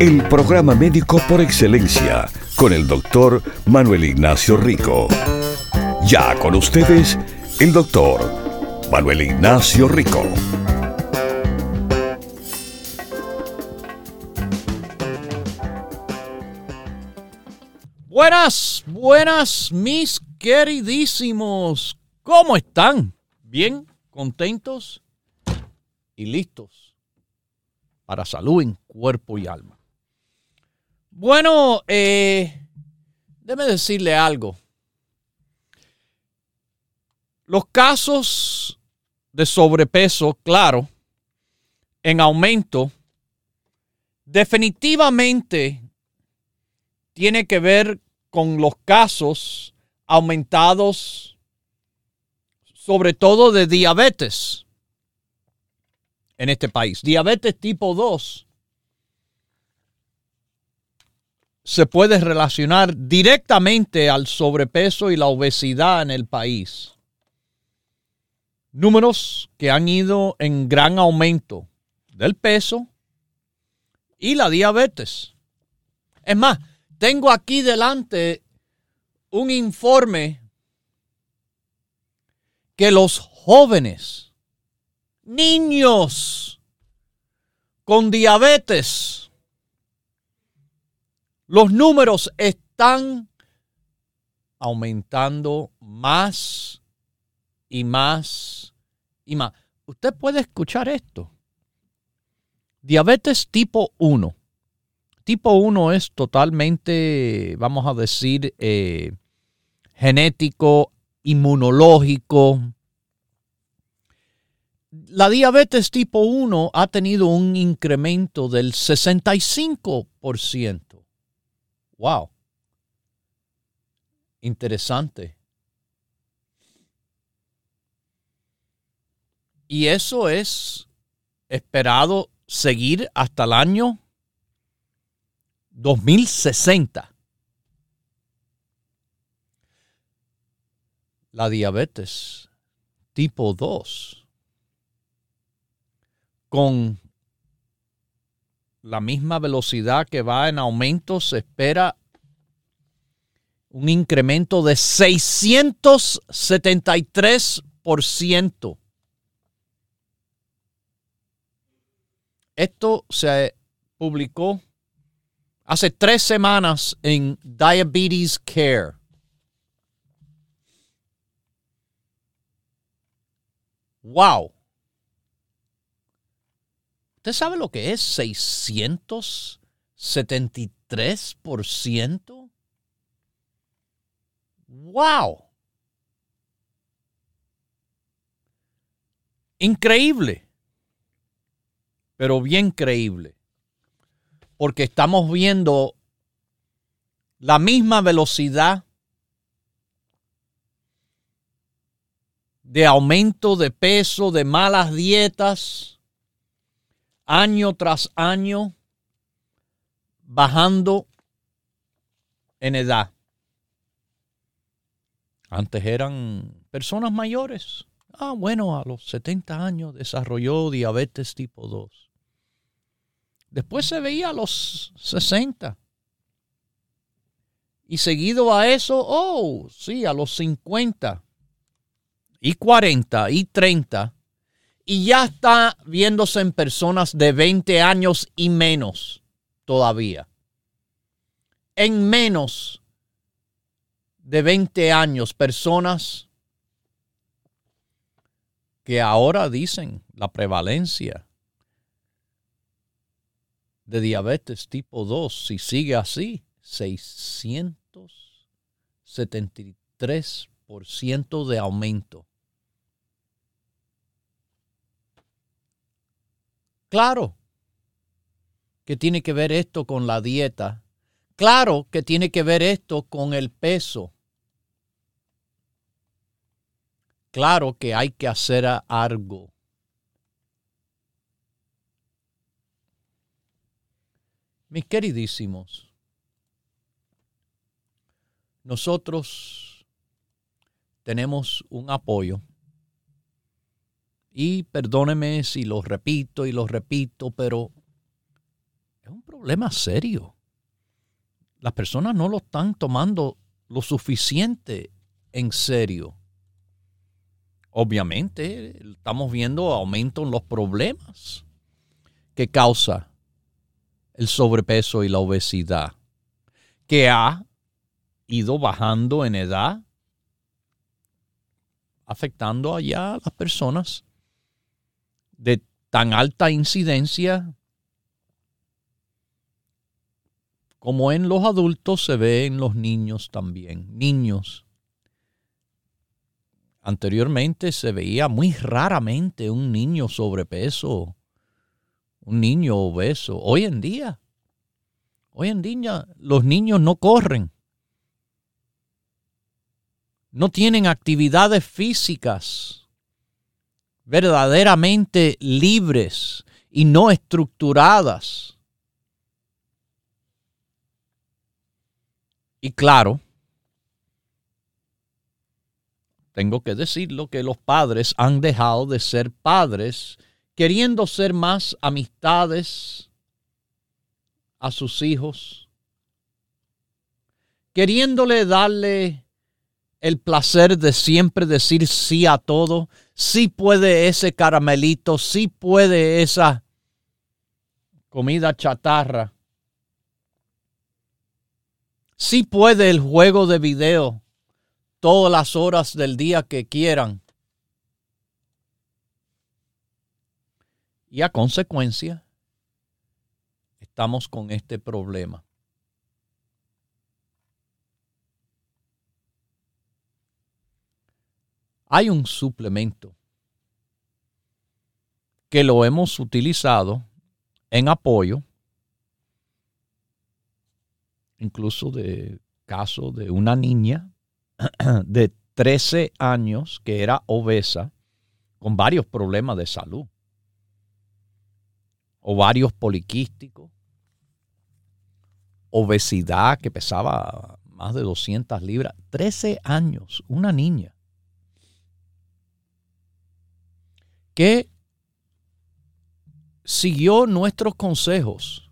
El programa médico por excelencia con el doctor Manuel Ignacio Rico. Ya con ustedes, el doctor Manuel Ignacio Rico. Buenas, buenas, mis queridísimos. ¿Cómo están? ¿Bien? ¿Contentos? Y listos para salud en cuerpo y alma. Bueno, eh, déme decirle algo. Los casos de sobrepeso, claro, en aumento, definitivamente tiene que ver con los casos aumentados, sobre todo de diabetes en este país. Diabetes tipo 2 se puede relacionar directamente al sobrepeso y la obesidad en el país. Números que han ido en gran aumento del peso y la diabetes. Es más, tengo aquí delante un informe que los jóvenes, niños con diabetes, los números están aumentando más y más y más. Usted puede escuchar esto. Diabetes tipo 1. Tipo 1 es totalmente, vamos a decir, eh, genético, inmunológico. La diabetes tipo 1 ha tenido un incremento del 65%. Wow. Interesante. Y eso es esperado seguir hasta el año 2060. La diabetes tipo 2 con la misma velocidad que va en aumento, se espera un incremento de 673%. Esto se publicó hace tres semanas en Diabetes Care. Wow. ¿Usted sabe lo que es 673%? ¡Wow! Increíble, pero bien creíble, porque estamos viendo la misma velocidad de aumento de peso, de malas dietas, año tras año bajando en edad. Antes eran personas mayores. Ah, bueno, a los 70 años desarrolló diabetes tipo 2. Después se veía a los 60. Y seguido a eso, oh, sí, a los 50 y 40 y 30 y ya está viéndose en personas de 20 años y menos todavía. En menos de 20 años, personas que ahora dicen la prevalencia de diabetes tipo 2, si sigue así, 673% de aumento. Claro que tiene que ver esto con la dieta. Claro que tiene que ver esto con el peso. Claro que hay que hacer algo. Mis queridísimos, nosotros tenemos un apoyo y perdóneme si lo repito y lo repito, pero es un problema serio. Las personas no lo están tomando lo suficiente en serio. Obviamente, estamos viendo aumento en los problemas que causa el sobrepeso y la obesidad, que ha ido bajando en edad, afectando allá a las personas de tan alta incidencia como en los adultos se ve en los niños también. Niños. Anteriormente se veía muy raramente un niño sobrepeso un niño obeso. Hoy en día, hoy en día los niños no corren, no tienen actividades físicas verdaderamente libres y no estructuradas. Y claro, tengo que decirlo que los padres han dejado de ser padres queriendo ser más amistades a sus hijos, queriéndole darle el placer de siempre decir sí a todo, sí puede ese caramelito, sí puede esa comida chatarra, sí puede el juego de video todas las horas del día que quieran. Y a consecuencia, estamos con este problema. Hay un suplemento que lo hemos utilizado en apoyo, incluso de caso de una niña de 13 años que era obesa con varios problemas de salud ovarios poliquísticos, obesidad que pesaba más de 200 libras, 13 años, una niña, que siguió nuestros consejos.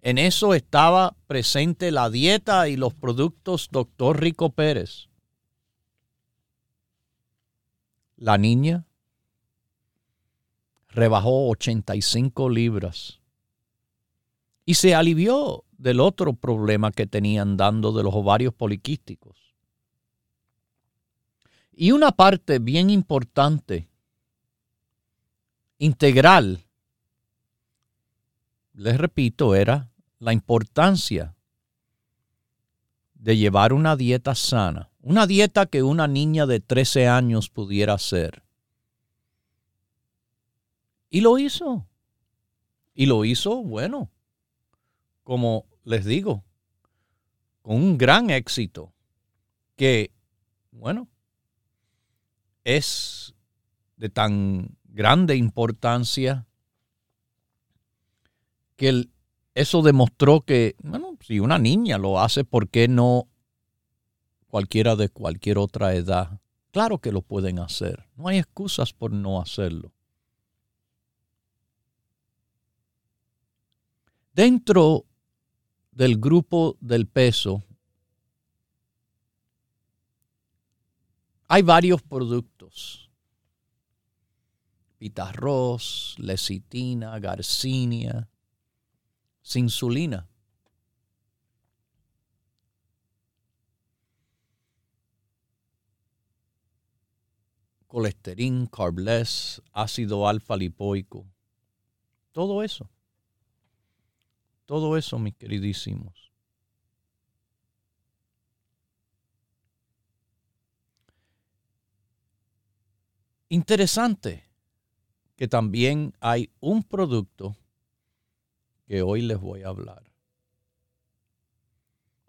En eso estaba presente la dieta y los productos Doctor Rico Pérez. La niña rebajó 85 libras y se alivió del otro problema que tenían dando de los ovarios poliquísticos. Y una parte bien importante, integral, les repito, era la importancia de llevar una dieta sana, una dieta que una niña de 13 años pudiera hacer y lo hizo. Y lo hizo, bueno, como les digo, con un gran éxito que, bueno, es de tan grande importancia que eso demostró que, bueno, si una niña lo hace, ¿por qué no cualquiera de cualquier otra edad? Claro que lo pueden hacer. No hay excusas por no hacerlo. Dentro del grupo del peso hay varios productos. Pitarroz, lecitina, garcinia, insulina. Colesterol, carbless, ácido alfa lipoico. Todo eso. Todo eso, mis queridísimos. Interesante que también hay un producto que hoy les voy a hablar.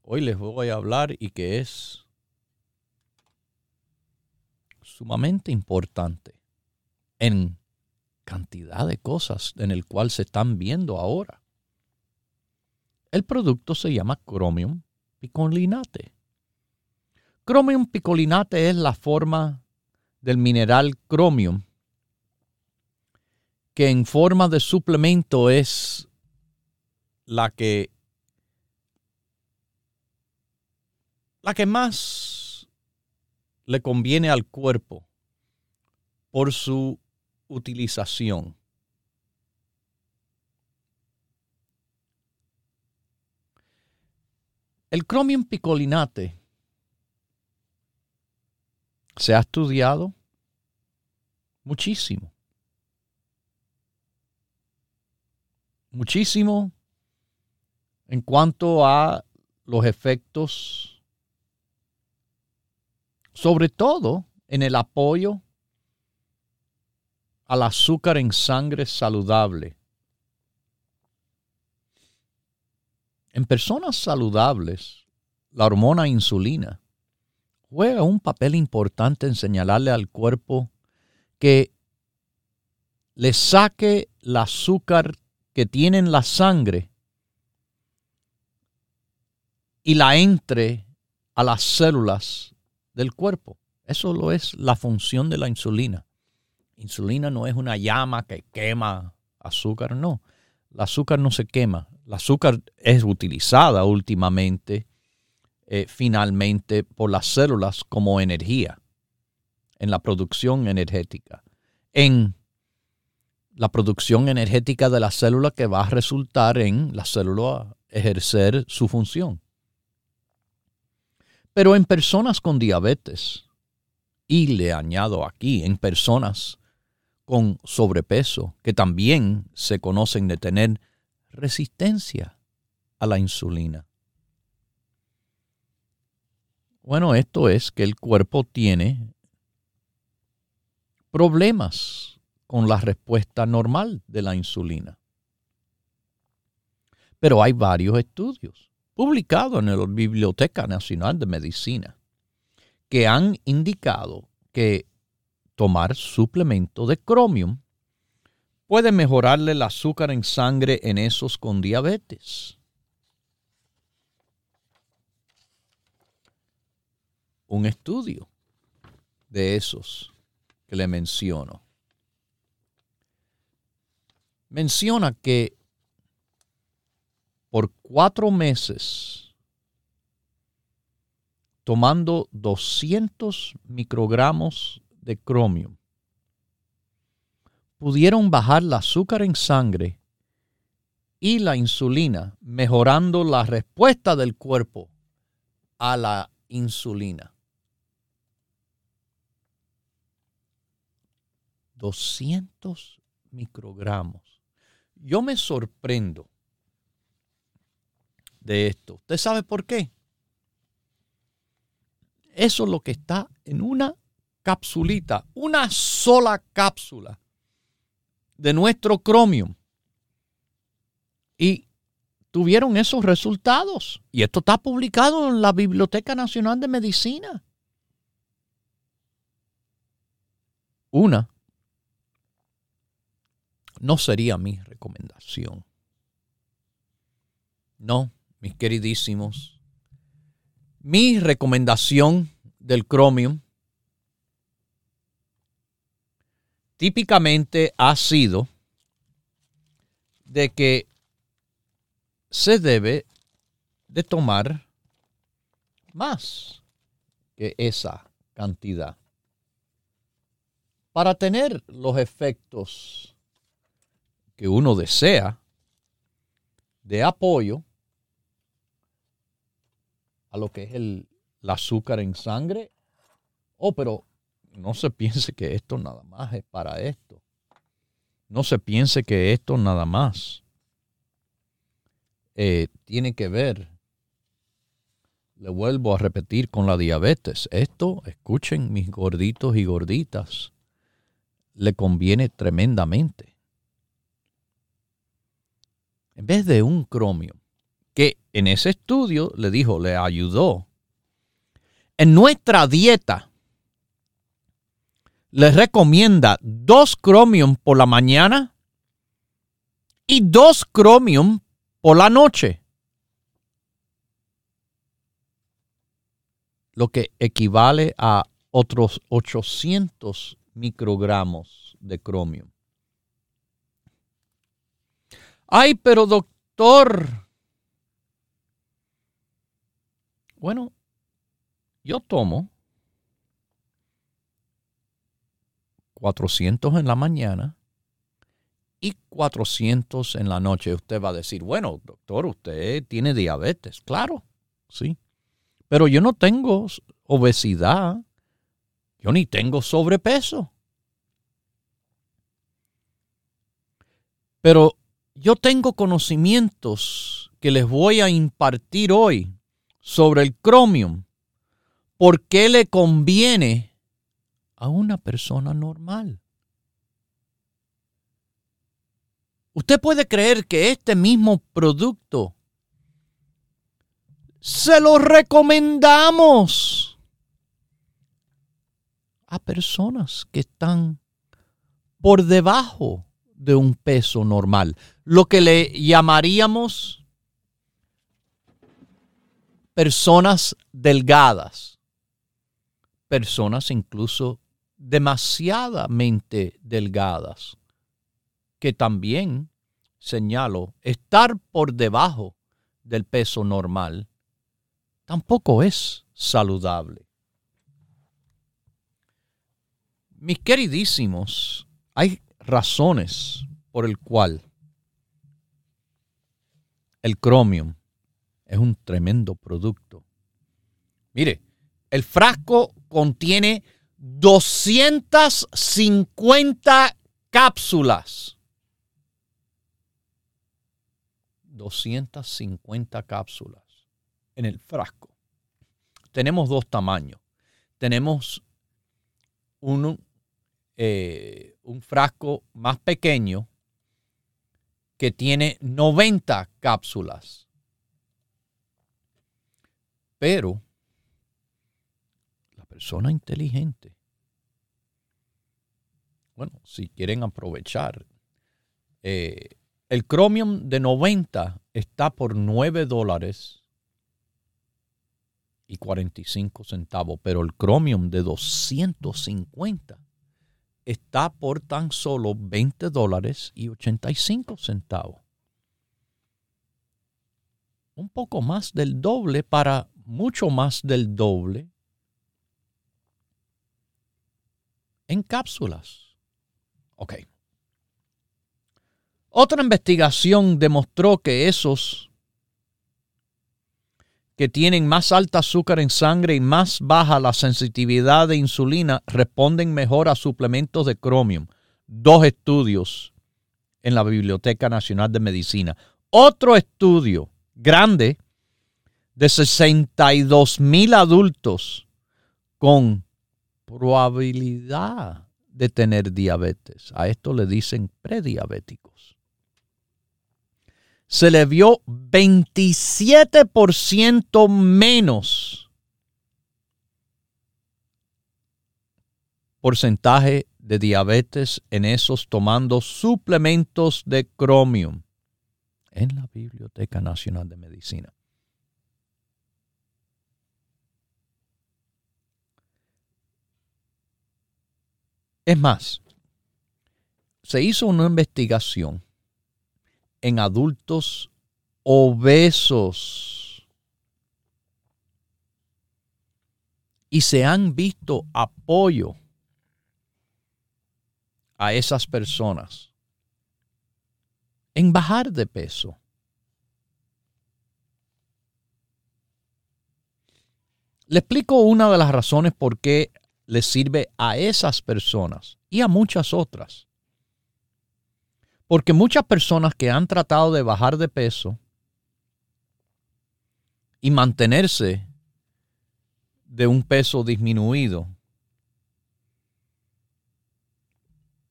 hoy les voy a hablar y que es sumamente importante en cantidad de cosas en el cual se están viendo ahora. El producto se llama Chromium picolinate. Chromium picolinate es la forma del mineral cromium que en forma de suplemento es la que la que más le conviene al cuerpo por su utilización. El cromium picolinate se ha estudiado muchísimo. Muchísimo en cuanto a los efectos, sobre todo en el apoyo al azúcar en sangre saludable. En personas saludables, la hormona insulina juega un papel importante en señalarle al cuerpo que le saque el azúcar que tiene en la sangre y la entre a las células del cuerpo. Eso lo es la función de la insulina. Insulina no es una llama que quema azúcar, no. El azúcar no se quema. El azúcar es utilizada últimamente, eh, finalmente, por las células como energía en la producción energética. En la producción energética de la célula que va a resultar en la célula ejercer su función. Pero en personas con diabetes, y le añado aquí, en personas con sobrepeso, que también se conocen de tener resistencia a la insulina. Bueno, esto es que el cuerpo tiene problemas con la respuesta normal de la insulina. Pero hay varios estudios publicados en la Biblioteca Nacional de Medicina que han indicado que tomar suplemento de cromium puede mejorarle el azúcar en sangre en esos con diabetes. Un estudio de esos que le menciono menciona que por cuatro meses tomando 200 microgramos de cromium pudieron bajar el azúcar en sangre y la insulina, mejorando la respuesta del cuerpo a la insulina. 200 microgramos. Yo me sorprendo de esto. ¿Usted sabe por qué? Eso es lo que está en una capsulita, una sola cápsula de nuestro Chromium. Y tuvieron esos resultados. Y esto está publicado en la Biblioteca Nacional de Medicina. Una no sería mi recomendación. No, mis queridísimos. Mi recomendación del Chromium típicamente ha sido de que se debe de tomar más que esa cantidad para tener los efectos que uno desea de apoyo a lo que es el, azúcar en sangre. Oh, pero no se piense que esto nada más es para esto. No se piense que esto nada más eh, tiene que ver, le vuelvo a repetir con la diabetes. Esto, escuchen mis gorditos y gorditas, le conviene tremendamente. En vez de un cromio, que en ese estudio le dijo, le ayudó. En nuestra dieta les recomienda dos Chromium por la mañana y dos Chromium por la noche. Lo que equivale a otros 800 microgramos de Chromium. Ay, pero doctor. Bueno, yo tomo 400 en la mañana y 400 en la noche. Usted va a decir, bueno, doctor, usted tiene diabetes. Claro, sí. Pero yo no tengo obesidad. Yo ni tengo sobrepeso. Pero yo tengo conocimientos que les voy a impartir hoy sobre el cromium. ¿Por qué le conviene a una persona normal? Usted puede creer que este mismo producto se lo recomendamos a personas que están por debajo de un peso normal, lo que le llamaríamos personas delgadas, personas incluso demasiadamente delgadas, que también, señalo, estar por debajo del peso normal tampoco es saludable. Mis queridísimos, hay razones por el cual el Chromium es un tremendo producto. Mire, el frasco contiene 250 cápsulas. 250 cápsulas en el frasco. Tenemos dos tamaños. Tenemos uno eh, un frasco más pequeño que tiene 90 cápsulas. Pero la persona inteligente, bueno, si quieren aprovechar, eh, el Chromium de 90 está por 9 dólares y 45 centavos, pero el Chromium de 250 está por tan solo 20 dólares y 85 centavos. Un poco más del doble para mucho más del doble en cápsulas. Ok. Otra investigación demostró que esos que tienen más alta azúcar en sangre y más baja la sensitividad de insulina responden mejor a suplementos de cromium. Dos estudios en la Biblioteca Nacional de Medicina. Otro estudio grande de 62 mil adultos con probabilidad de tener diabetes. A esto le dicen prediabéticos se le vio 27% menos porcentaje de diabetes en esos tomando suplementos de cromium en la Biblioteca Nacional de Medicina. Es más, se hizo una investigación en adultos obesos. Y se han visto apoyo a esas personas en bajar de peso. Le explico una de las razones por qué le sirve a esas personas y a muchas otras. Porque muchas personas que han tratado de bajar de peso y mantenerse de un peso disminuido,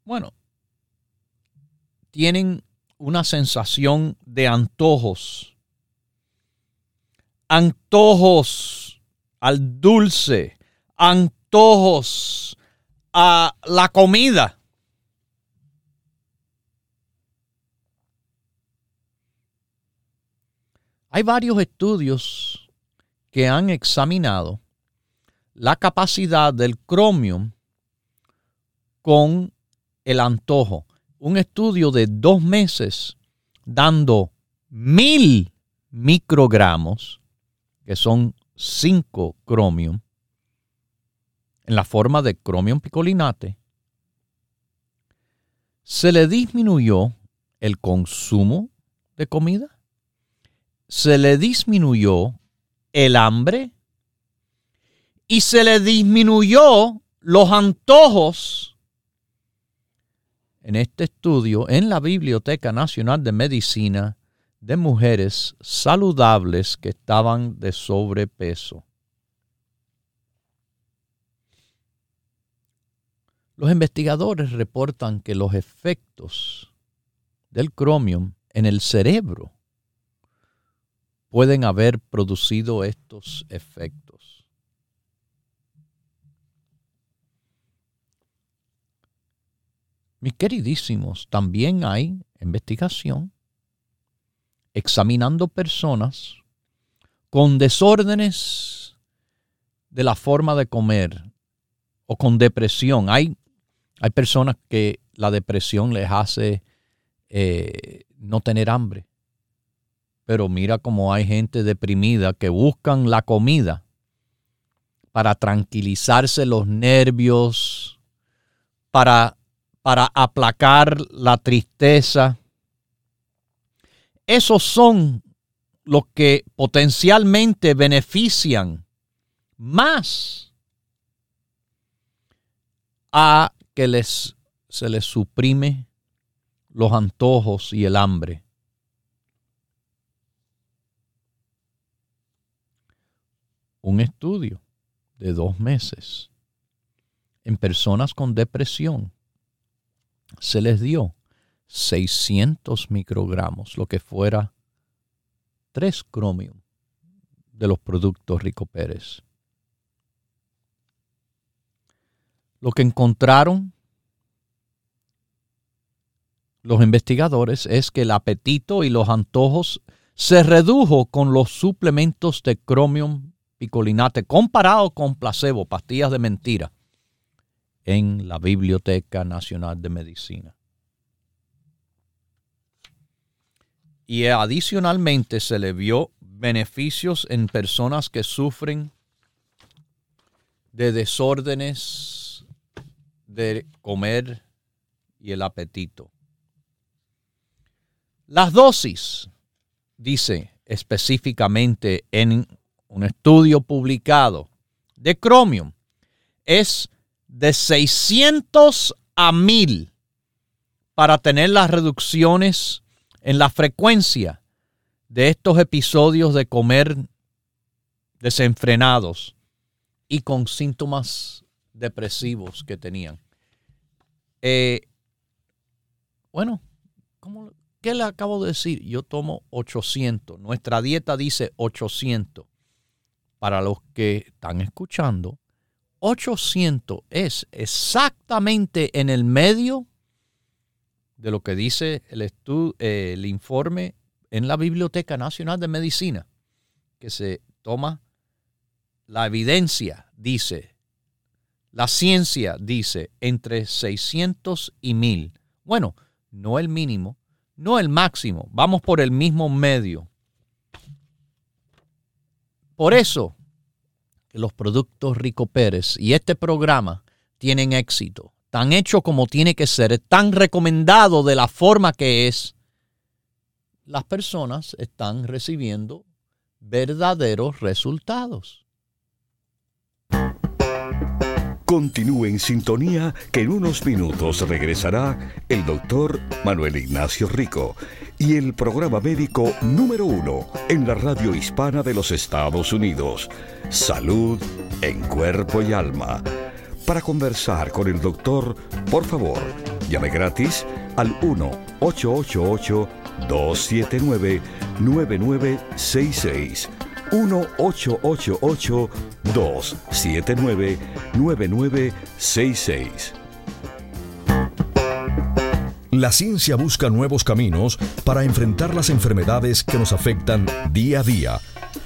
bueno, tienen una sensación de antojos antojos al dulce, antojos a la comida. Hay varios estudios que han examinado la capacidad del cromium con el antojo. Un estudio de dos meses dando mil microgramos, que son 5 cromium, en la forma de cromium picolinate, se le disminuyó el consumo de comida, se le disminuyó el hambre y se le disminuyó los antojos. En este estudio, en la Biblioteca Nacional de Medicina, de mujeres saludables que estaban de sobrepeso. Los investigadores reportan que los efectos del cromium en el cerebro pueden haber producido estos efectos. Mis queridísimos, también hay investigación examinando personas con desórdenes de la forma de comer o con depresión. Hay, hay personas que la depresión les hace eh, no tener hambre. Pero mira cómo hay gente deprimida que buscan la comida para tranquilizarse los nervios, para, para aplacar la tristeza esos son los que potencialmente benefician más a que les, se les suprime los antojos y el hambre. Un estudio de dos meses en personas con depresión se les dio 600 microgramos, lo que fuera 3 cromium de los productos Rico Pérez. Lo que encontraron los investigadores es que el apetito y los antojos se redujo con los suplementos de cromium picolinate comparado con placebo, pastillas de mentira, en la Biblioteca Nacional de Medicina. y adicionalmente se le vio beneficios en personas que sufren de desórdenes de comer y el apetito. Las dosis, dice específicamente en un estudio publicado de Chromium, es de 600 a 1000 para tener las reducciones en la frecuencia de estos episodios de comer desenfrenados y con síntomas depresivos que tenían. Eh, bueno, ¿qué le acabo de decir? Yo tomo 800. Nuestra dieta dice 800. Para los que están escuchando, 800 es exactamente en el medio de lo que dice el, eh, el informe en la Biblioteca Nacional de Medicina, que se toma la evidencia, dice, la ciencia dice entre 600 y 1000. Bueno, no el mínimo, no el máximo, vamos por el mismo medio. Por eso que los productos Rico Pérez y este programa tienen éxito tan hecho como tiene que ser, tan recomendado de la forma que es, las personas están recibiendo verdaderos resultados. Continúe en sintonía que en unos minutos regresará el doctor Manuel Ignacio Rico y el programa médico número uno en la radio hispana de los Estados Unidos. Salud en cuerpo y alma para conversar con el doctor, por favor, llame gratis al 1-888-279-9966. 1-888-279-9966. La ciencia busca nuevos caminos para enfrentar las enfermedades que nos afectan día a día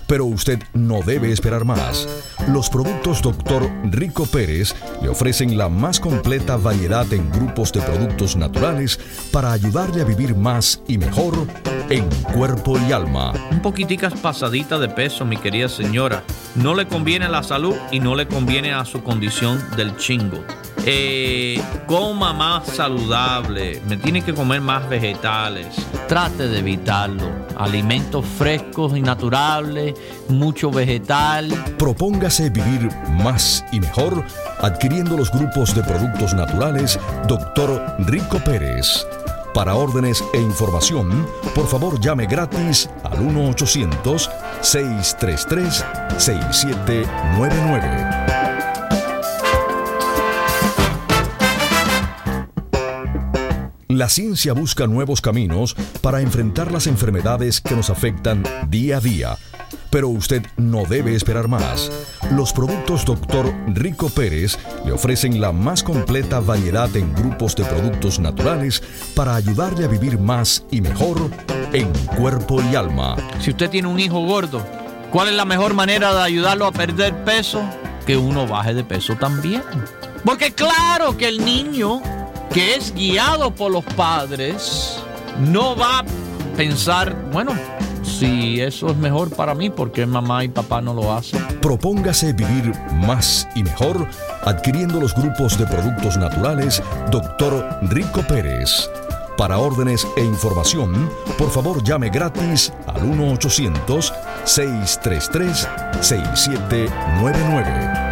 pero usted no debe esperar más. Los productos Dr. Rico Pérez le ofrecen la más completa variedad en grupos de productos naturales para ayudarle a vivir más y mejor en cuerpo y alma. Un poquiticas pasadita de peso, mi querida señora. No le conviene a la salud y no le conviene a su condición del chingo. Eh, coma más saludable, me tiene que comer más vegetales. Trate de evitarlo. Alimentos frescos y naturales, mucho vegetal. Propóngase vivir más y mejor adquiriendo los grupos de productos naturales Dr. Rico Pérez. Para órdenes e información, por favor llame gratis al 1-800-633-6799. La ciencia busca nuevos caminos para enfrentar las enfermedades que nos afectan día a día. Pero usted no debe esperar más. Los productos Dr. Rico Pérez le ofrecen la más completa variedad en grupos de productos naturales para ayudarle a vivir más y mejor en cuerpo y alma. Si usted tiene un hijo gordo, ¿cuál es la mejor manera de ayudarlo a perder peso? Que uno baje de peso también. Porque claro que el niño que es guiado por los padres, no va a pensar, bueno, si eso es mejor para mí, porque mamá y papá no lo hacen? Propóngase vivir más y mejor adquiriendo los grupos de productos naturales Dr. Rico Pérez. Para órdenes e información, por favor llame gratis al 1-800-633-6799.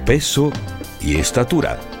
peso y estatura.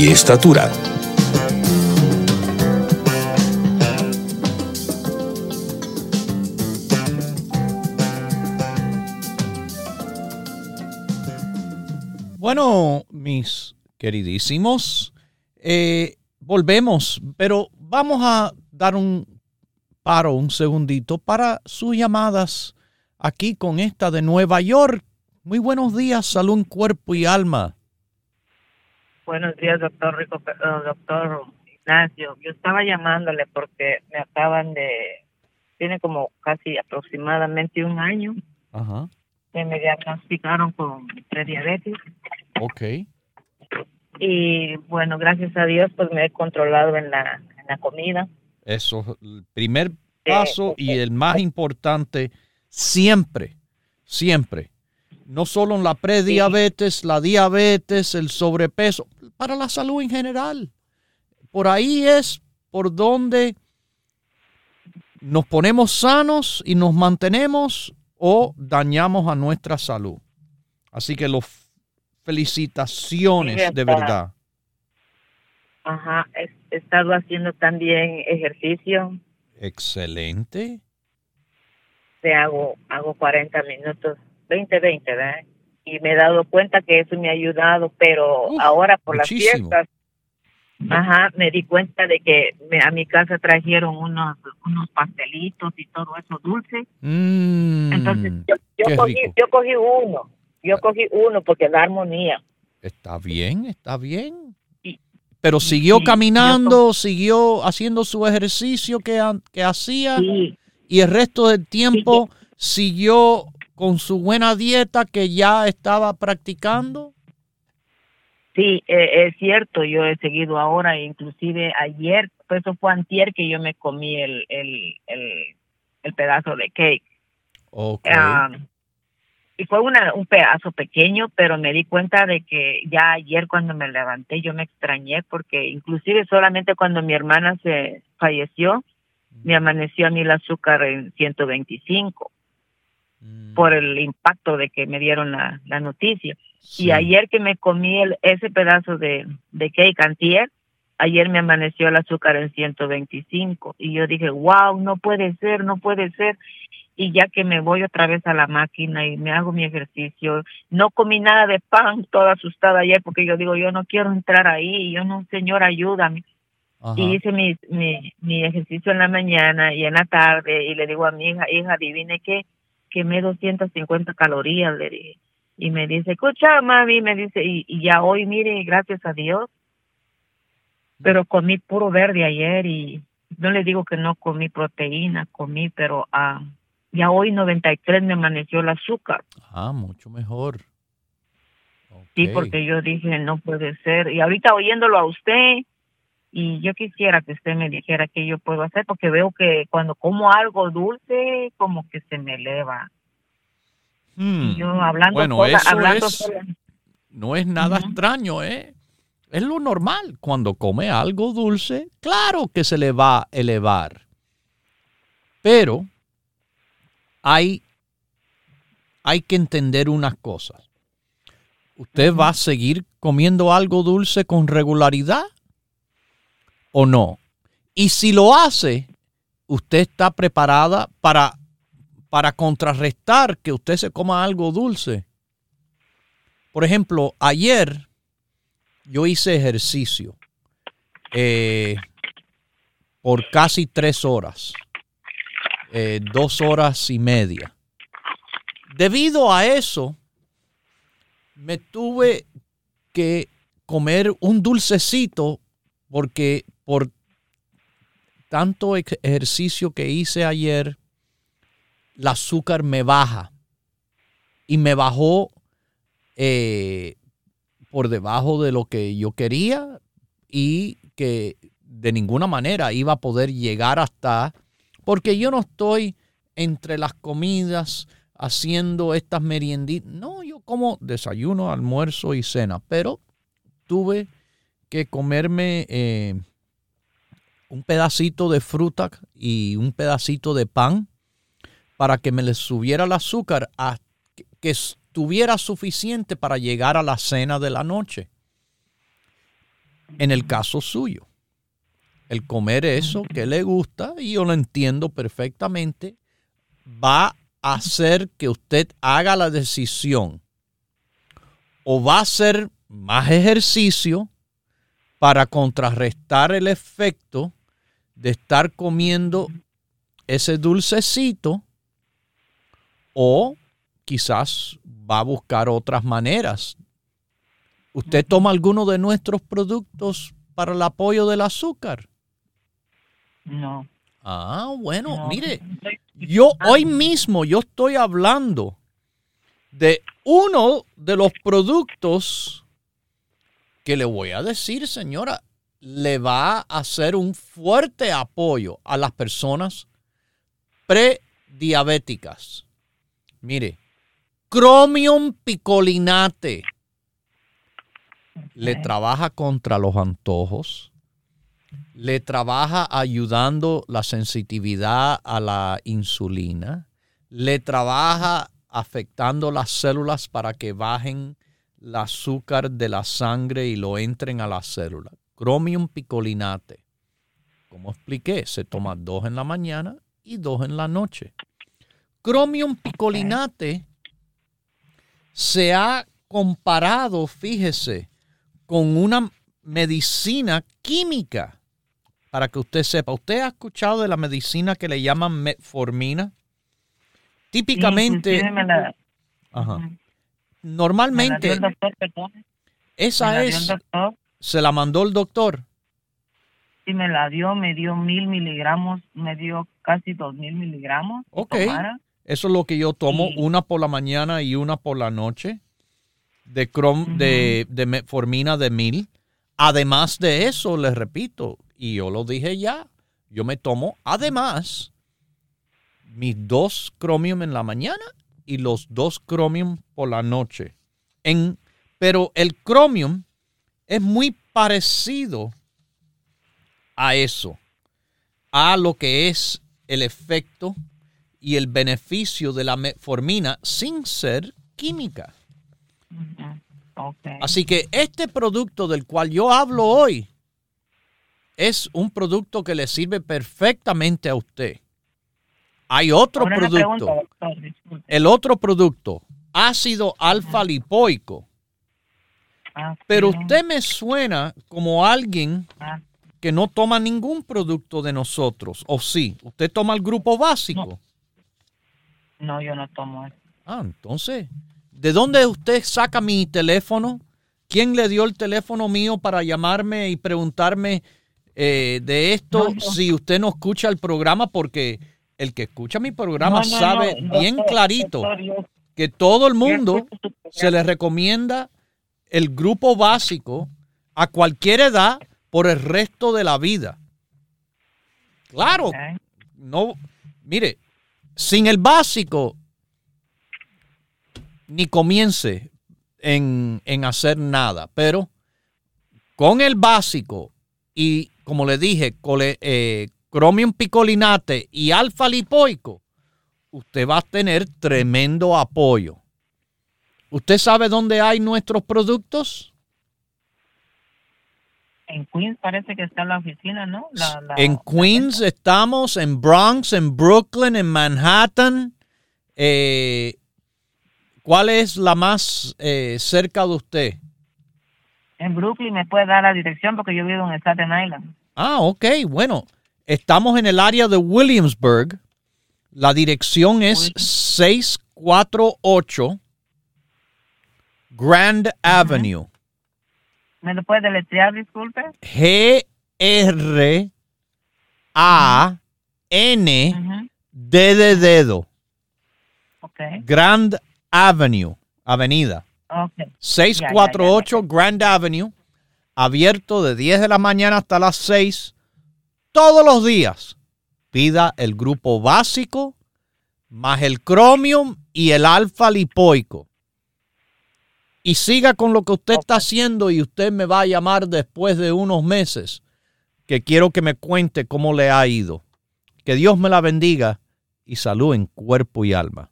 y estatura. Bueno, mis queridísimos, eh, volvemos, pero vamos a dar un paro, un segundito, para sus llamadas aquí con esta de Nueva York. Muy buenos días, salud, cuerpo y alma. Buenos días, doctor Rico, eh, doctor Ignacio. Yo estaba llamándole porque me acaban de, tiene como casi aproximadamente un año Ajá. que me diagnosticaron con prediabetes. Ok. Y bueno, gracias a Dios, pues me he controlado en la, en la comida. Eso es el primer paso y el más importante siempre, siempre. No solo en la prediabetes, la diabetes, el sobrepeso, para la salud en general. Por ahí es por donde nos ponemos sanos y nos mantenemos o dañamos a nuestra salud. Así que los felicitaciones Sí, de verdad. Ajá, he, he estado haciendo también ejercicio. Excelente. Te hago, hago 40 minutos, 20, 20, ¿verdad? Y me he dado cuenta que eso me ha ayudado, pero Uf, ahora por muchísimo. las fiestas, ajá, me di cuenta de que me- a mi casa trajeron unos, unos pastelitos y todo eso dulce. Mm, Entonces yo, cogí, rico. yo cogí uno, yo cogí uno porque la armonía. Está bien, está bien. Y- Pero siguió y caminando, siguió haciendo su ejercicio que, que hacía y el resto del tiempo siguió con su buena dieta que ya estaba practicando. sí, eh, es cierto, yo he seguido ahora, inclusive ayer, pues eso fue antier que yo me comí el, el, el, el pedazo de cake. Y fue una, un pedazo pequeño, pero me di cuenta de que ya ayer cuando me levanté yo me extrañé porque inclusive solamente cuando mi hermana se falleció, me amaneció a mí el azúcar en 125 Mm, por el impacto de que me dieron la, la noticia. sí. Y ayer que me comí el, ese pedazo de, de cake antier, ayer me amaneció el azúcar en 125 y yo dije, wow, no puede ser, no puede ser. Y ya que me voy otra vez a la máquina y me hago mi ejercicio, no comí nada de pan, toda asustada ayer porque yo digo, yo no quiero entrar ahí, yo no, señor, ayúdame. Ajá. Y hice mi, mi, mi ejercicio en la mañana y en la tarde y le digo a mi hija, hija, adivine qué, quemé 250 calorías, le dije. Y me dice, escucha, mami, me dice, y, y ya hoy, mire, gracias a Dios, pero comí puro verde ayer y no le digo que no comí proteína, comí, pero ah, ya hoy 93 me amaneció el azúcar. Ah, mucho mejor. Sí, porque yo dije, no puede ser. Y ahorita oyéndolo a usted, y yo quisiera que usted me dijera qué yo puedo hacer, porque veo que cuando como algo dulce, como que se me eleva. Hmm. Yo hablando Bueno, eso hablando es- sola. No es nada extraño, ¿eh? Es lo normal. Cuando come algo dulce, claro que se le va a elevar. Pero hay, hay que entender unas cosas. ¿Usted va a seguir comiendo algo dulce con regularidad o no? Y si lo hace, usted está preparada para, para contrarrestar que usted se coma algo dulce. Por ejemplo, ayer yo hice ejercicio eh, por casi tres horas, eh, dos horas y media. Debido a eso, me tuve que comer un dulcecito porque por tanto ej- ejercicio que hice ayer, el azúcar me baja y me bajó eh, por debajo de lo que yo quería y que de ninguna manera iba a poder llegar hasta, porque yo no estoy entre las comidas haciendo estas merienditas. No, yo yo como desayuno, almuerzo y cena, pero tuve que comerme eh, un pedacito de fruta y un pedacito de pan para que me le subiera el azúcar a que estuviera suficiente para llegar a la cena de la noche. En el caso suyo, el comer eso que le gusta, y yo lo entiendo perfectamente, va a hacer que usted haga la decisión o va a hacer más ejercicio para contrarrestar el efecto de estar comiendo ese dulcecito o quizás va a buscar otras maneras. ¿Usted toma alguno de nuestros productos para el apoyo del azúcar? No. Ah, bueno, mire, yo hoy mismo yo estoy hablando de uno de los productos que le voy a decir, señora, le va a hacer un fuerte apoyo a las personas prediabéticas. Mire, Chromium picolinate le trabaja contra los antojos, le trabaja ayudando la sensitividad a la insulina, le trabaja afectando las células para que bajen el azúcar de la sangre y lo entren a la célula. Chromium picolinate. Como expliqué, se toma dos en la mañana y dos en la noche. Chromium picolinate se ha comparado, fíjese, con una medicina química. Para que usted sepa, ¿usted ha escuchado de la medicina que le llaman metformina? Típicamente, normalmente, esa es, se la mandó el doctor. Sí, me la dio, me dio mil miligramos, me dio casi dos mil miligramos. Ok. Eso es lo que yo tomo, una por la mañana y una por la noche de, crom de, de metformina de mil. Además de eso, les repito, y yo lo dije ya, yo me tomo además mis dos cromium en la mañana y los dos cromium por la noche. En, pero el cromium es muy parecido a eso, a lo que es el efecto y el beneficio de la metformina sin ser química. Así que este producto del cual yo hablo hoy es un producto que le sirve perfectamente a usted. Hay otro producto. el otro producto, ácido alfa lipoico. Pero usted me suena como alguien que no toma ningún producto de nosotros. ¿O sí? ¿Usted toma el grupo básico? No, yo no tomo eso. Ah, entonces, ¿de dónde usted saca mi teléfono? ¿Quién le dio el teléfono mío para llamarme y preguntarme eh, de esto si usted no escucha el programa? Porque el que escucha mi programa sabe bien clarito que todo el mundo se le recomienda el grupo básico a cualquier edad por el resto de la vida. Claro, no, mire, sin el básico, ni comience en, hacer nada, pero con el básico y, como le dije, eh, cromium picolinate y alfa lipoico, usted va a tener tremendo apoyo. ¿Usted sabe dónde hay nuestros productos? En Queens parece que está la oficina, ¿no? en Queens estamos, en Bronx, en Brooklyn, en Manhattan. Eh, ¿Cuál es la más eh, cerca de usted? En Brooklyn me puede dar la dirección porque yo vivo en Staten Island. Ah, ok, bueno. Estamos en el área de Williamsburg. La dirección es 648 Grand Avenue. ¿Me lo puede deletrear, disculpe? G R A N D de dedo. Okay. Grand Avenue, avenida. Okay. 648 Grand Avenue, abierto de 10 de la mañana hasta las 6 todos los días. Pida el grupo básico más el Chromium y el alfa lipoico. Y siga con lo que usted está haciendo y usted me va a llamar después de unos meses que quiero que me cuente cómo le ha ido. Que Dios me la bendiga y salud en cuerpo y alma.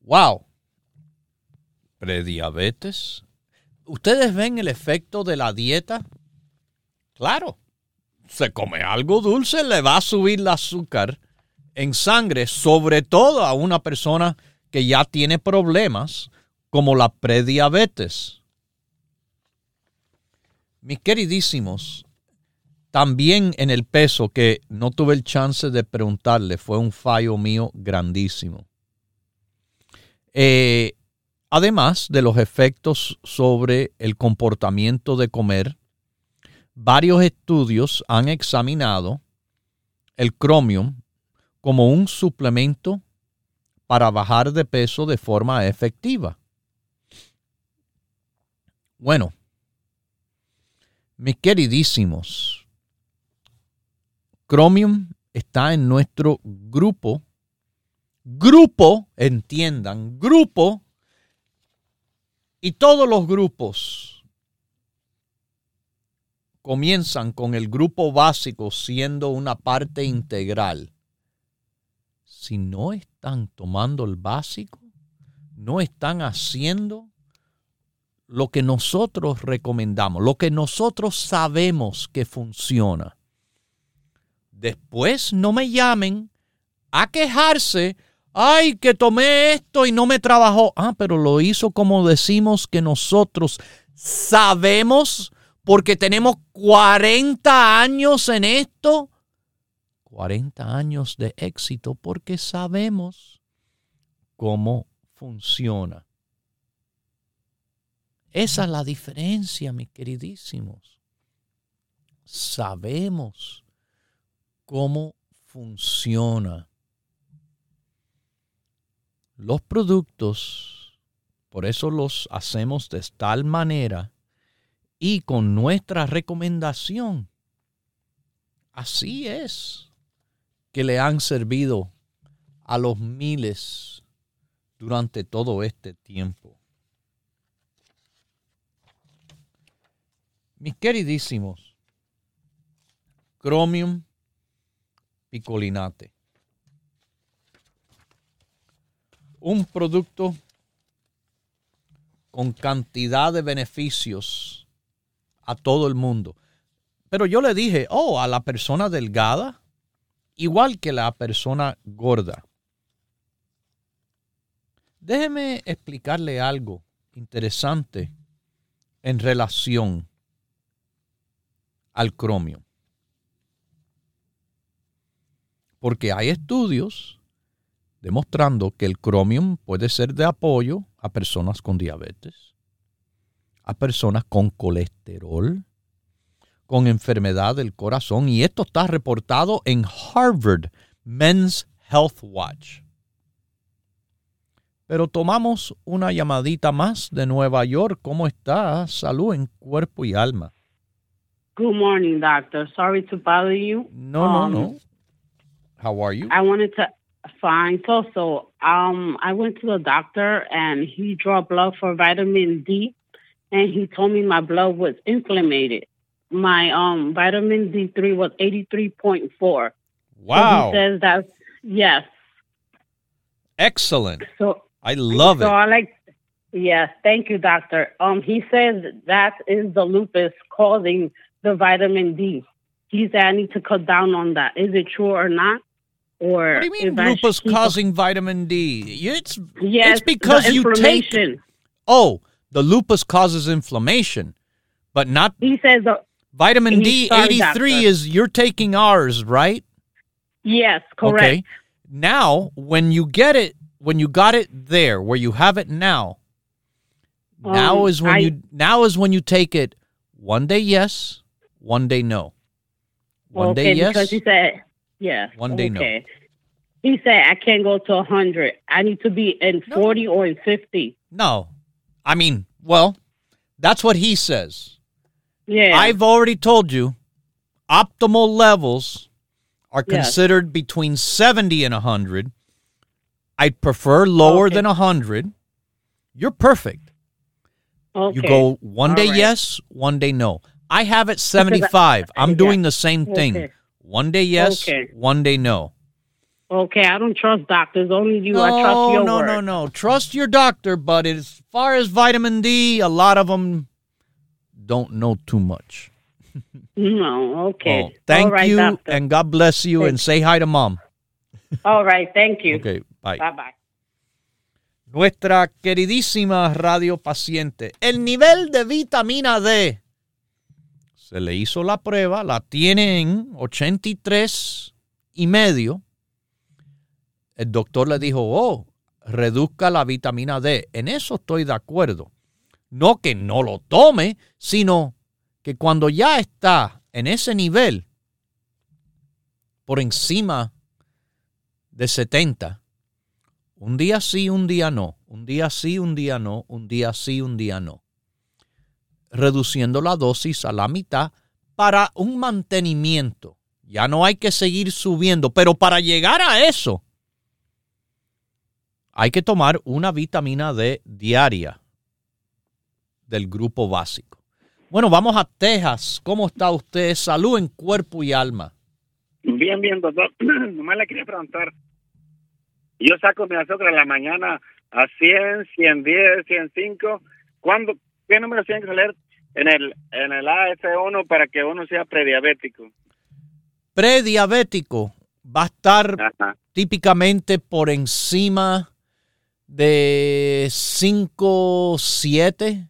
Wow. Prediabetes. ¿Ustedes ven el efecto de la dieta? Claro. Se come algo dulce, le va a subir el azúcar en sangre, sobre todo a una persona que ya tiene problemas como la prediabetes. Mis queridísimos, también en el peso que no tuve el chance de preguntarle, fue un fallo mío grandísimo. Eh, además de los efectos sobre el comportamiento de comer, varios estudios han examinado el cromium como un suplemento para bajar de peso de forma efectiva. Bueno, mis queridísimos, Chromium está en nuestro grupo. Grupo, entiendan, grupo. Y todos los grupos comienzan con el grupo básico siendo una parte integral si no están tomando el básico, no están haciendo lo que nosotros recomendamos, lo que nosotros sabemos que funciona. Después no me llamen a quejarse, ay, que tomé esto y no me trabajó. Ah, pero lo hizo como decimos que nosotros sabemos porque tenemos 40 años en esto 40 años de éxito porque sabemos cómo funciona. Esa es la diferencia, mis queridísimos. Sabemos cómo funciona. Los productos, por eso los hacemos de tal manera y con nuestra recomendación. Así es que le han servido a los miles durante todo este tiempo. Mis queridísimos, Chromium picolinate. Un producto con cantidad de beneficios a todo el mundo. Pero yo le dije, oh, a la persona delgada, igual que la persona gorda. Déjeme explicarle algo interesante en relación al cromio. Porque hay estudios demostrando que el cromium puede ser de apoyo a personas con diabetes, a personas con colesterol, con enfermedad del corazón y esto está reportado en Harvard Men's Health Watch. Pero tomamos una llamadita más de Nueva York. ¿Cómo está? Salud en cuerpo y alma. Good morning, doctor. Sorry to bother you. No, no, no. Um, How are you? I wanted to fine. So, so um, I went to the doctor and he drew blood for vitamin D, and he told me my blood was inflamed my um vitamin D3 was 83.4. Wow. So he says that yes. Excellent. So I love so it. So I like yes, thank you doctor. Um he says that is the lupus causing the vitamin D. He said I need to cut down on that. Is it true or not? Or what do you mean lupus causing vitamin D? It's yes, it's because you take Oh, the lupus causes inflammation, but not He says the Vitamin D 83 is you're taking ours, right? Yes, correct. Okay. Now, when you get it, when you got it there, where you have it now, um, now is when I, you now is when you take it one day yes, one day no. One okay, day yes. Because he said yeah. One day okay. no. He said I can't go to hundred. I need to be in no. forty or in fifty. No. I mean, well, that's what he says. Yeah. I've already told you optimal levels are considered yes. between 70 and 100. I'd prefer lower okay. than 100. you're perfect. Okay. You go one day right. yes, one day no. I have it 75. I'm yeah. doing the same thing. Okay. One day yes, one day no. Okay, I don't trust doctors. Only you. no, I trust your no, word. no, no. Trust your doctor, but as far as vitamin D, a lot of them don't know too much. No. Okay. Oh, thank right, you, doctor. and God bless you, and say hi to mom. All right. Thank you. Okay, bye. Bye bye. Nuestra queridísima radio paciente, el nivel de vitamina D. Se le hizo la prueba, la tiene en 83 y medio. El doctor le dijo, oh, reduzca la vitamina D. En eso estoy de acuerdo. No que no lo tome, sino que cuando ya está en ese nivel, por encima de 70, un día sí, un día no. Un día sí, un día no. Un día sí, un día no. Reduciendo la dosis a la mitad para un mantenimiento. Ya no hay que seguir subiendo. Pero para llegar a eso, hay que tomar una vitamina D diaria del grupo básico. Bueno, vamos a Texas. ¿Cómo está usted? Salud en cuerpo y alma. Bien, bien, doctor. Nomás le quería preguntar. Yo saco mi azúcar en la mañana a 100, 110, 105. ¿Cuándo, ¿Qué número tiene que salir en el, en el AS1 para que uno sea prediabético? Prediabético va a estar Ajá. típicamente por encima de 5, 7.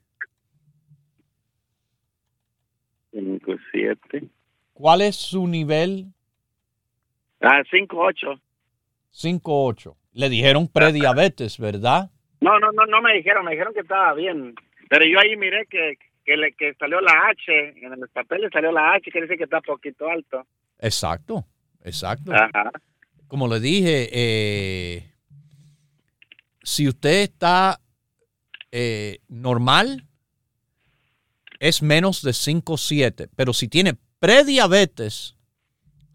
5, 7. ¿Cuál es su nivel? Ah, 5, 8. 5, 8. Le dijeron prediabetes, ¿verdad? No, no, no, no me dijeron, me dijeron que estaba bien. Pero yo ahí miré que, que, le, que salió la H, en los papeles salió la H, que dice que está poquito alto. Exacto, exacto. Ajá. Como le dije, eh, si usted está eh, normal, es menos de 5,7. Pero si tiene prediabetes,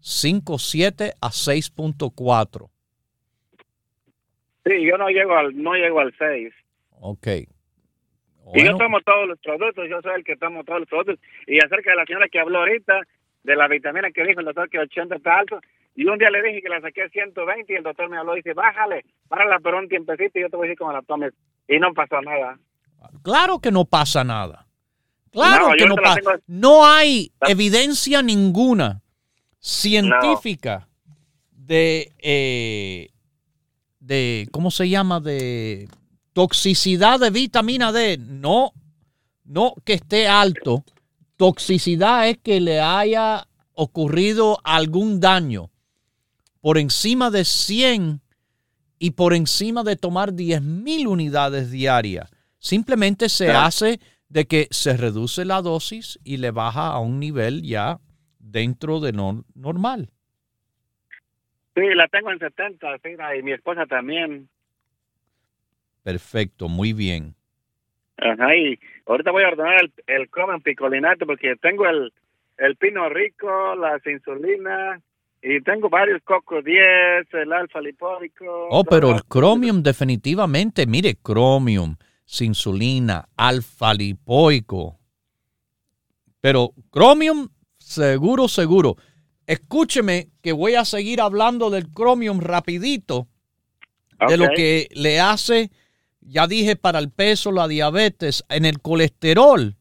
5,7 a 6,4. Sí, yo no llego al, no llego al 6. Ok. Y yo tomo todos los productos, yo soy el que tomo todos los productos. Y acerca de la señora que habló ahorita, de la vitamina que dijo el doctor que 80 está alto, y un día le dije que la saqué a 120 y el doctor me habló y dice, bájale, párala por un tiempecito y yo te voy a decir cómo la tomes. Y no pasó nada. claro que no pasa nada. Claro No, que no pasa. tengo- No hay evidencia ninguna científica de, eh, de, ¿cómo se llama? De toxicidad de vitamina D. No, no que esté alto. Toxicidad es que le haya ocurrido algún daño por encima de 100 y por encima de tomar 10.000 unidades diarias. Simplemente se Claro. hace de que se reduce la dosis y le baja a un nivel ya dentro de no normal. Sí, la tengo en 70, sí, y mi esposa también. Perfecto, muy bien. Ajá, y ahorita voy a ordenar el, el Chromium picolinato porque tengo el, el pino rico, las insulinas, y tengo varios coco 10, el alfa lipódico. Oh, pero el Chromium definitivamente, mire, Chromium, insulina, alfa lipoico. Pero Chromium, seguro, seguro. Escúcheme que voy a seguir hablando del Chromium rapidito, de lo que le hace, ya dije, para el peso, la diabetes, en el colesterol.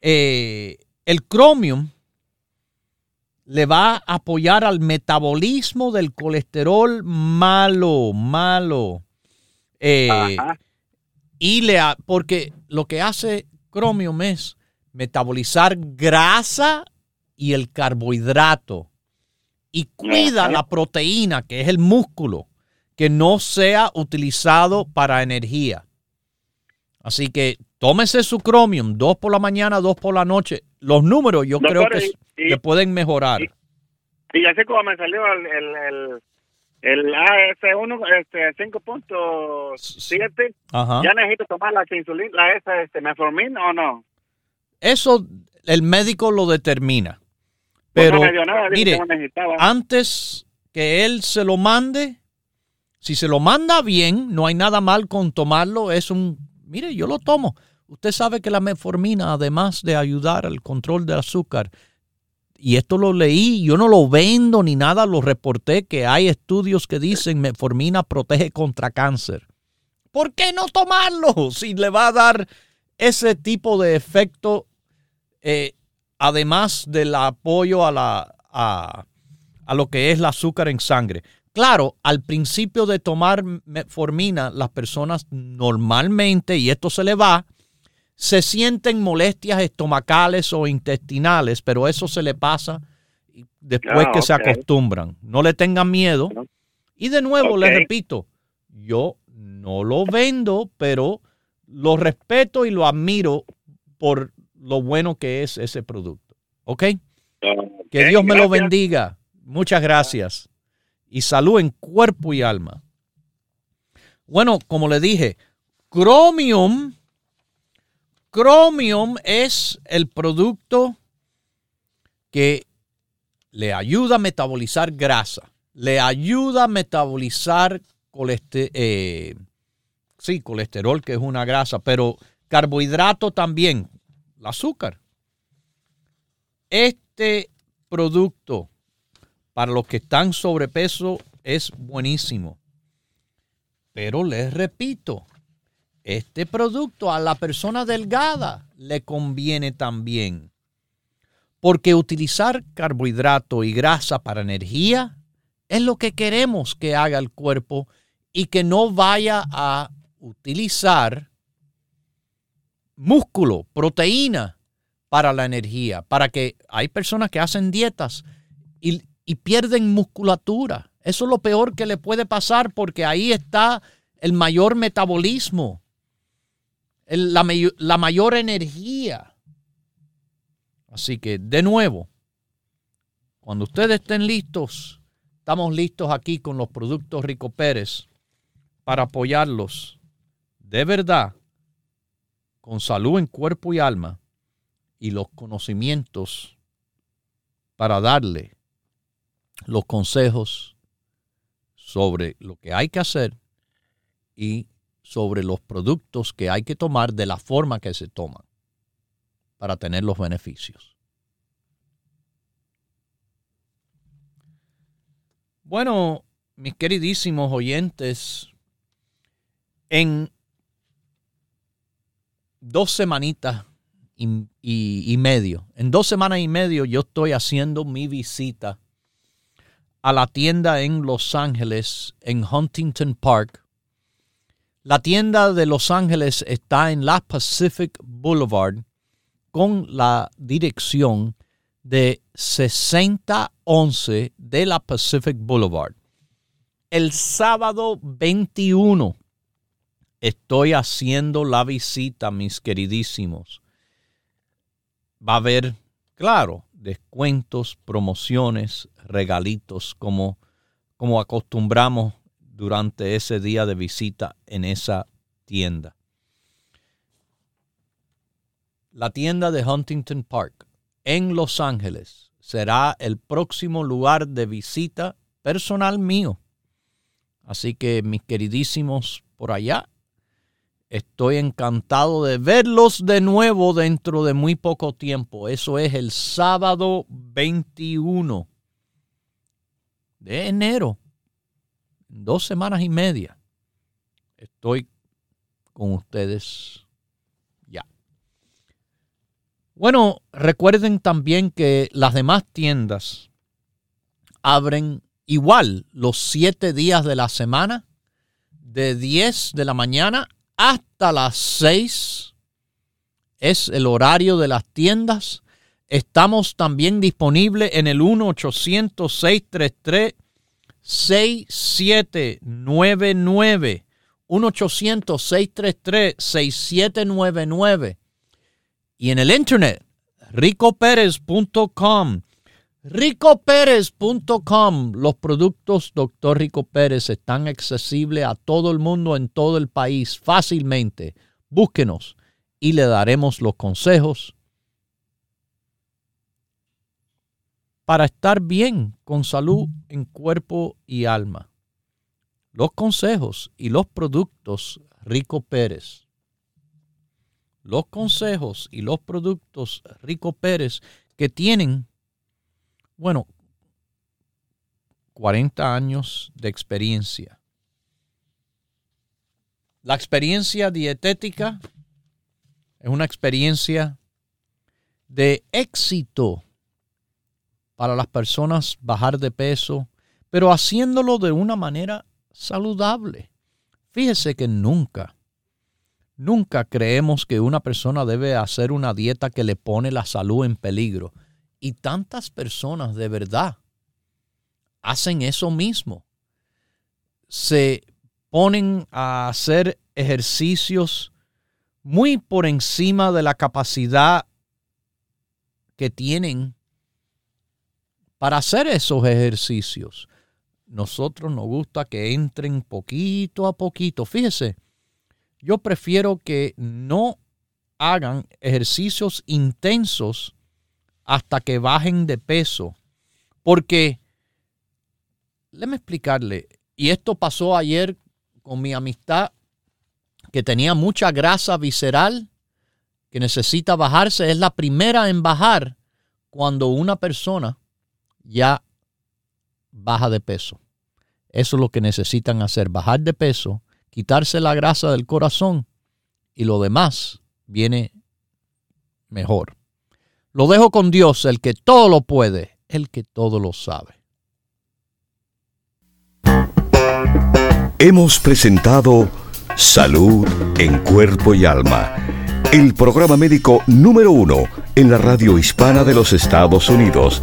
eh, el Chromium le va a apoyar al metabolismo del colesterol malo, malo. Eh, Ajá. Y le ha- porque lo que hace Chromium es metabolizar grasa y el carbohidrato y cuida la proteína, que es el músculo, que no sea utilizado para energía. Así que tómese su Chromium, dos por la mañana, dos por la noche. Los números yo Doctor, creo que y- le pueden mejorar. y- Y así como me salió el, el, el, el AS1, este, 5.7, Ajá. ¿ya necesito tomar la insulina, la esa, este, metformin o no? Eso el médico lo determina. Pues Pero no me dio nada, mire, no antes que él se lo mande, si se lo manda bien, no hay nada mal con tomarlo, es un Mire, yo lo tomo. Usted sabe que la metformina, además de ayudar al control del azúcar, y esto lo leí, yo no lo vendo ni nada, lo reporté que hay estudios que dicen metformina protege contra cáncer. ¿Por qué no tomarlo si le va a dar ese tipo de efecto, eh, además del apoyo a, la, a, a lo que es el azúcar en sangre? Claro, al principio de tomar metformina, las personas normalmente, y esto se le va, se sienten molestias estomacales o intestinales, pero eso se le pasa después Ah, que se acostumbran. No le tengan miedo. Y de nuevo, les repito, yo no lo vendo, pero lo respeto y lo admiro por lo bueno que es ese producto. ¿Ok? Que Ok, Dios me lo bendiga. Muchas gracias. Y salud en cuerpo y alma. Bueno, como le dije, Chromium, Chromium es el producto que le ayuda a metabolizar grasa, le ayuda a metabolizar coleste- eh, sí, colesterol, que es una grasa, pero carbohidrato también, el azúcar. Este producto para los que están sobrepeso es buenísimo. Pero les repito, este producto a la persona delgada le conviene también. Porque utilizar carbohidrato y grasa para energía es lo que queremos que haga el cuerpo y que no vaya a utilizar músculo, proteína para la energía. Para que hay personas que hacen dietas y, y pierden musculatura. Eso es lo peor que le puede pasar porque ahí está el mayor metabolismo, la, la mayor energía. Así que, de nuevo, cuando ustedes estén listos, estamos listos aquí con los productos Rico Pérez para apoyarlos de verdad, con salud en cuerpo y alma y los conocimientos para darle los consejos sobre lo que hay que hacer y sobre los productos que hay que tomar de la forma que se toman para tener los beneficios. Bueno, mis queridísimos oyentes, en dos semanitas y, y- medio, en dos semanas y medio yo estoy haciendo mi visita a la tienda en Los Ángeles, en Huntington Park. La tienda de Los Ángeles está en la Pacific Boulevard con la dirección de 6011 de la Pacific Boulevard. El sábado 21 estoy haciendo la visita, mis queridísimos. Va a haber, claro, descuentos, promociones, regalitos, como, como acostumbramos durante ese día de visita en esa tienda. La tienda de Huntington Park en Los Ángeles será el próximo lugar de visita personal mío. Así que mis queridísimos por allá, estoy encantado de verlos de nuevo dentro de muy poco tiempo. Eso es el sábado 21 de enero. Dos semanas y media. Estoy con ustedes ya. Bueno, recuerden también que las demás tiendas abren igual los siete días de la semana, de 10 de la mañana hasta las 6. Es el horario de las tiendas. Estamos también disponibles en el 1-800-633-6799. 1-800-633-6799. Y en el internet, ricopérez.com. Ricopérez.com. Los productos Dr. Rico Pérez están accesibles a todo el mundo en todo el país fácilmente. Búsquenos y le daremos los consejos para estar bien con salud en cuerpo y alma. Los consejos y los productos Rico Pérez. los consejos y los productos Rico Pérez que tienen, bueno, 40 años de experiencia. La experiencia dietética es una experiencia de éxito para las personas bajar de peso, pero haciéndolo de una manera saludable. Fíjese que nunca, nunca creemos que una persona debe hacer una dieta que le pone la salud en peligro. Y tantas personas de verdad hacen eso mismo. Se ponen a hacer ejercicios muy por encima de la capacidad que tienen para hacer esos ejercicios. Nosotros nos gusta que entren poquito a poquito. Fíjese, yo prefiero que no hagan ejercicios intensos hasta que bajen de peso. Porque, déjeme explicarle, y esto pasó ayer con mi amistad que tenía mucha grasa visceral que necesita bajarse, es la primera en bajar cuando una persona ya baja de peso. Eso es lo que necesitan hacer, bajar de peso, quitarse la grasa del corazón y lo demás viene mejor. Lo dejo con Dios, el que todo lo puede, el que todo lo sabe. Hemos presentado Salud en Cuerpo y Alma, el programa médico número uno en la radio hispana de los Estados Unidos,